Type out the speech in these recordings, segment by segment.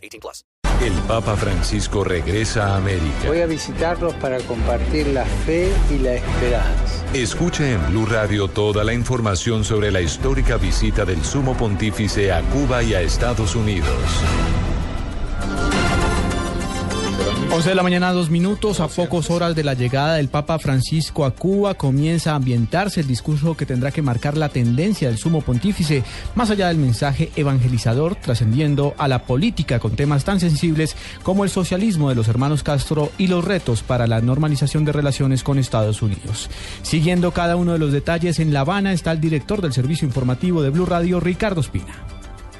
18 plus. El Papa Francisco regresa a América. Voy a visitarlos para compartir la fe y la esperanza. Escuche en Blue Radio toda la información sobre la histórica visita del Sumo Pontífice a Cuba y a Estados Unidos. 11 de la mañana, dos minutos, a pocos horas de la llegada del Papa Francisco a Cuba, comienza a ambientarse el discurso que tendrá que marcar la tendencia del sumo pontífice, más allá del mensaje evangelizador, trascendiendo a la política con temas tan sensibles como el socialismo de los hermanos Castro y los retos para la normalización de relaciones con Estados Unidos. Siguiendo cada uno de los detalles, en La Habana está el director del servicio informativo de Blue Radio, Ricardo Espina.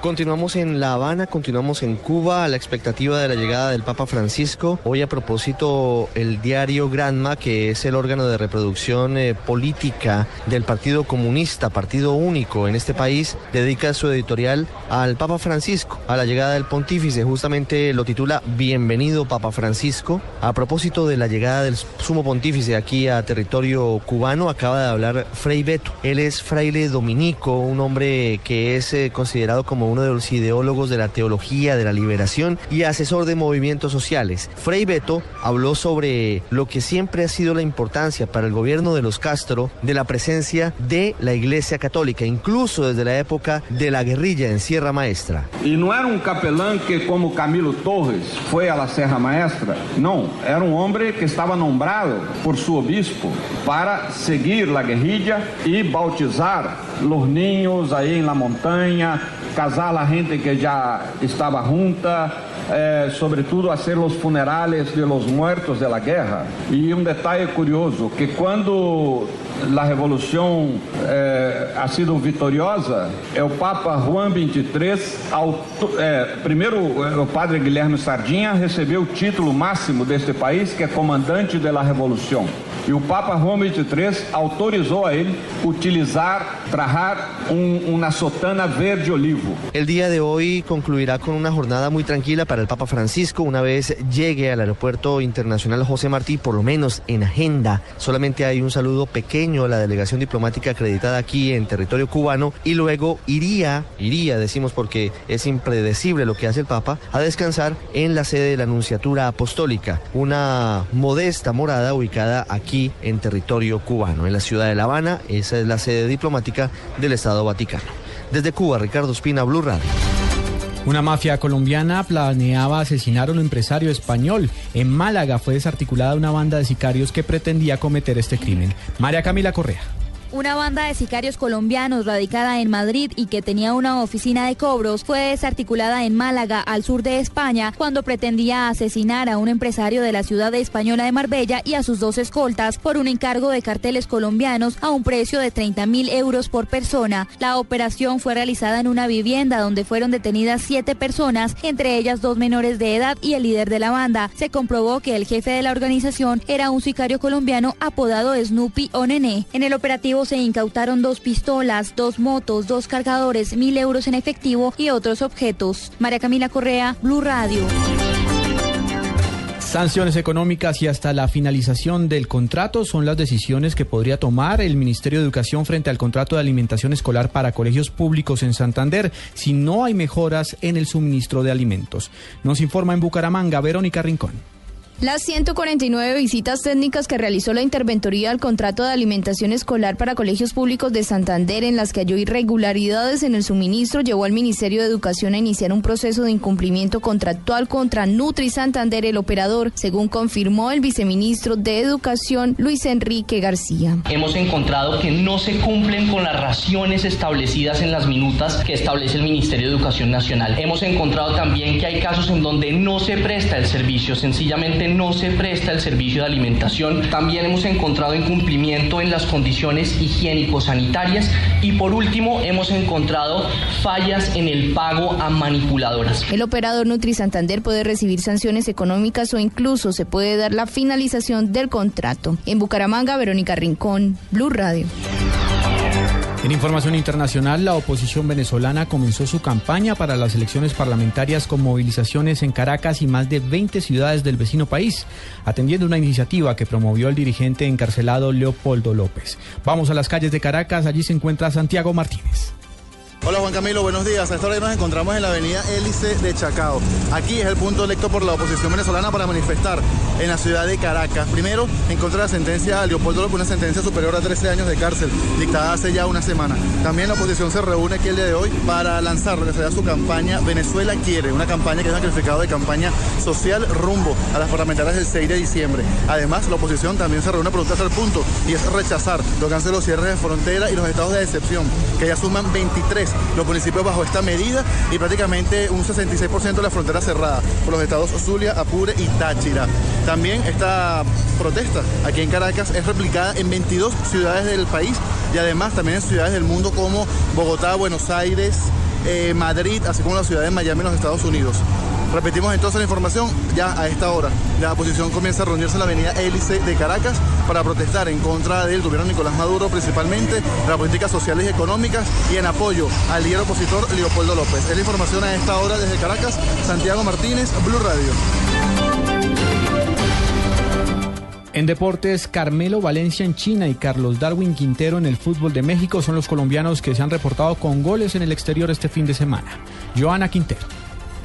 Continuamos en La Habana, continuamos en Cuba a la expectativa de la llegada del Papa Francisco. Hoy a propósito el diario Granma, que es el órgano de reproducción eh, política del Partido Comunista, partido único en este país, dedica su editorial al Papa Francisco, a la llegada del pontífice. Justamente lo titula Bienvenido Papa Francisco. A propósito de la llegada del sumo pontífice aquí a territorio cubano, acaba de hablar Frei Beto. Él es fraile dominico, un hombre que es eh, considerado como uno de los ideólogos de la teología de la liberación y asesor de movimientos sociales. Frei Beto habló sobre lo que siempre ha sido la importancia para el gobierno de los Castro de la presencia de la Iglesia Católica, incluso desde la época de la guerrilla en Sierra Maestra. Y no era un capelán que como Camilo Torres fue a la Sierra Maestra, no, era un hombre que estaba nombrado por su obispo para seguir la guerrilla y bautizar los niños ahí en la montaña, casar a la gente que ya estaba junta, eh, sobretudo hacer los funerales de los muertos de la guerra. Y un detalle curioso, que cuando la revolución eh, ha sido vitoriosa, el Papa Juan XXIII, eh, primeiro o padre Guilherme Sardinha recebeu o título máximo deste país, que é comandante da revolução. E o Papa Juan XXIII autorizou a ele utilizar, trajar un, una sotana verde olivo. El día de hoy concluirá con una jornada muy tranquila para el Papa Francisco una vez llegue al aeropuerto internacional José Martí, por lo menos en agenda. Solamente hay un saludo pequeño a la delegación diplomática acreditada aquí en territorio cubano y luego iría, iría, decimos porque es impredecible lo que hace el Papa, a descansar en la sede de la Anunciatura Apostólica, una modesta morada ubicada aquí en territorio cubano, en la ciudad de La Habana. Esa es la sede diplomática del Estado Vaticano. Desde Cuba, Ricardo Espina, Blue Radio. Una mafia colombiana planeaba asesinar a un empresario español. En Málaga fue desarticulada una banda de sicarios que pretendía cometer este crimen. María Camila Correa. Una banda de sicarios colombianos radicada en Madrid y que tenía una oficina de cobros fue desarticulada en Málaga, al sur de España, cuando pretendía asesinar a un empresario de la ciudad española de Marbella y a sus dos escoltas por un encargo de carteles colombianos a un precio de 30 mil euros por persona. La operación fue realizada en una vivienda donde fueron detenidas siete personas, entre ellas dos menores de edad y el líder de la banda. Se comprobó que el jefe de la organización era un sicario colombiano apodado Snoopy o Nené. En el operativo se incautaron dos pistolas, dos motos, dos cargadores, mil euros en efectivo y otros objetos. María Camila Correa, Blue Radio. Sanciones económicas y hasta la finalización del contrato son las decisiones que podría tomar el Ministerio de Educación frente al contrato de alimentación escolar para colegios públicos en Santander si no hay mejoras en el suministro de alimentos. Nos informa en Bucaramanga Verónica Rincón. Las 149 visitas técnicas que realizó la Interventoría al contrato de alimentación escolar para colegios públicos de Santander, en las que halló irregularidades en el suministro, llevó al Ministerio de Educación a iniciar un proceso de incumplimiento contractual contra Nutri Santander, el operador, según confirmó el viceministro de Educación, Luis Enrique García. Hemos encontrado que no se cumplen con las raciones establecidas en las minutas que establece el Ministerio de Educación Nacional. Hemos encontrado también que hay casos en donde no se presta el servicio, sencillamente no se presta el servicio de alimentación. También hemos encontrado incumplimiento en las condiciones higiénico-sanitarias y por último hemos encontrado fallas en el pago a manipuladoras. El operador Nutri Santander puede recibir sanciones económicas o incluso se puede dar la finalización del contrato. En Bucaramanga, Verónica Rincón, Blue Radio. En información internacional, la oposición venezolana comenzó su campaña para las elecciones parlamentarias con movilizaciones en Caracas y más de 20 ciudades del vecino país, atendiendo una iniciativa que promovió el dirigente encarcelado Leopoldo López. Vamos a las calles de Caracas, allí se encuentra Santiago Martínez. Hola Juan Camilo, buenos días. A esta hora nos encontramos en la avenida Hélice de Chacao. Aquí es el punto electo por la oposición venezolana para manifestar en la ciudad de Caracas. Primero, en contra de la sentencia a Leopoldo López, una sentencia superior a 13 años de cárcel, dictada hace ya una semana. También la oposición se reúne aquí el día de hoy para lanzar lo que su campaña Venezuela Quiere, una campaña que es un calificado de campaña social rumbo a las parlamentarias del 6 de diciembre. Además, la oposición también se reúne por un tercer punto y es rechazar lo que han los cierres de frontera y los estados de excepción, que ya suman 23 los municipios bajo esta medida y prácticamente un 66% de la frontera cerrada por los estados Zulia, Apure y Táchira. También esta protesta aquí en Caracas es replicada en 22 ciudades del país y además también en ciudades del mundo como Bogotá, Buenos Aires, eh, Madrid, así como la ciudad de Miami en los Estados Unidos. Repetimos entonces la información ya a esta hora. La oposición comienza a reunirse en la avenida Hélice de Caracas para protestar en contra del gobierno Nicolás Maduro, principalmente las políticas sociales y económicas y en apoyo al líder opositor Leopoldo López. Es la información a esta hora desde Caracas. Santiago Martínez, Blue Radio. En deportes, Carmelo Valencia en China y Carlos Darwin Quintero en el fútbol de México son los colombianos que se han reportado con goles en el exterior este fin de semana. Joana Quintero.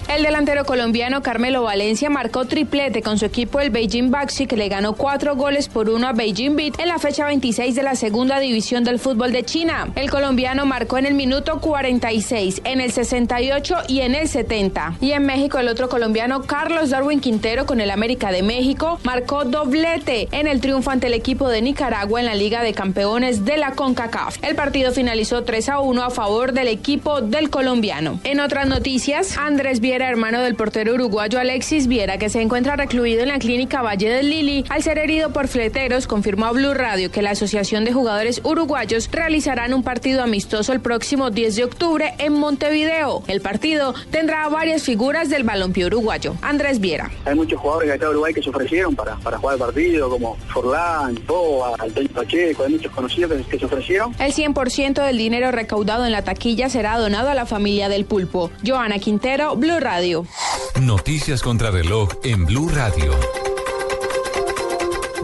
El delantero colombiano Carmelo Valencia marcó triplete con su equipo el Beijing Baxi que le ganó cuatro goles por uno a Beijing Beat en la fecha 26 de la segunda división del fútbol de China. El colombiano marcó en el minuto 46, en el 68 y en el 70. Y en México el otro colombiano Carlos Darwin Quintero con el América de México marcó doblete en el triunfo ante el equipo de Nicaragua en la Liga de Campeones de la CONCACAF. El partido finalizó 3 a 1 a favor del equipo del colombiano. En otras noticias, Andrés Viera hermano del portero uruguayo Alexis Viera, que se encuentra recluido en la clínica Valle del Lili, al ser herido por fleteros, confirmó a Blue Radio que la Asociación de Jugadores Uruguayos realizarán un partido amistoso el próximo 10 de octubre en Montevideo. El partido tendrá varias figuras del balompié uruguayo. Andrés Viera. Hay muchos jugadores acá de Uruguay que se ofrecieron para, para jugar el partido, como Forlán, Boa, Antonio Pacheco, hay muchos conocidos que, que se ofrecieron. El 100% del dinero recaudado en la taquilla será donado a la familia del pulpo. Joana Quintero, Blue Radio. Noticias contra reloj en Blue Radio.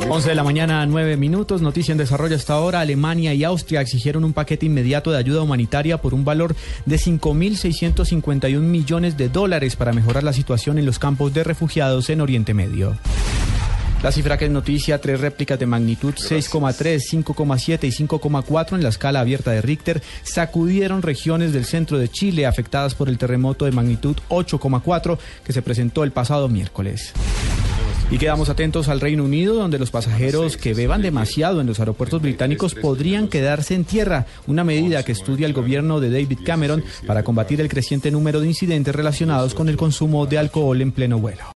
11 de la mañana, 9 minutos. Noticia en desarrollo hasta ahora. Alemania y Austria exigieron un paquete inmediato de ayuda humanitaria por un valor de 5.651 millones de dólares para mejorar la situación en los campos de refugiados en Oriente Medio. La cifra que es noticia, tres réplicas de magnitud 6,3, 5,7 y 5,4 en la escala abierta de Richter sacudieron regiones del centro de Chile afectadas por el terremoto de magnitud 8,4 que se presentó el pasado miércoles. Y quedamos atentos al Reino Unido, donde los pasajeros que beban demasiado en los aeropuertos británicos podrían quedarse en tierra, una medida que estudia el gobierno de David Cameron para combatir el creciente número de incidentes relacionados con el consumo de alcohol en pleno vuelo.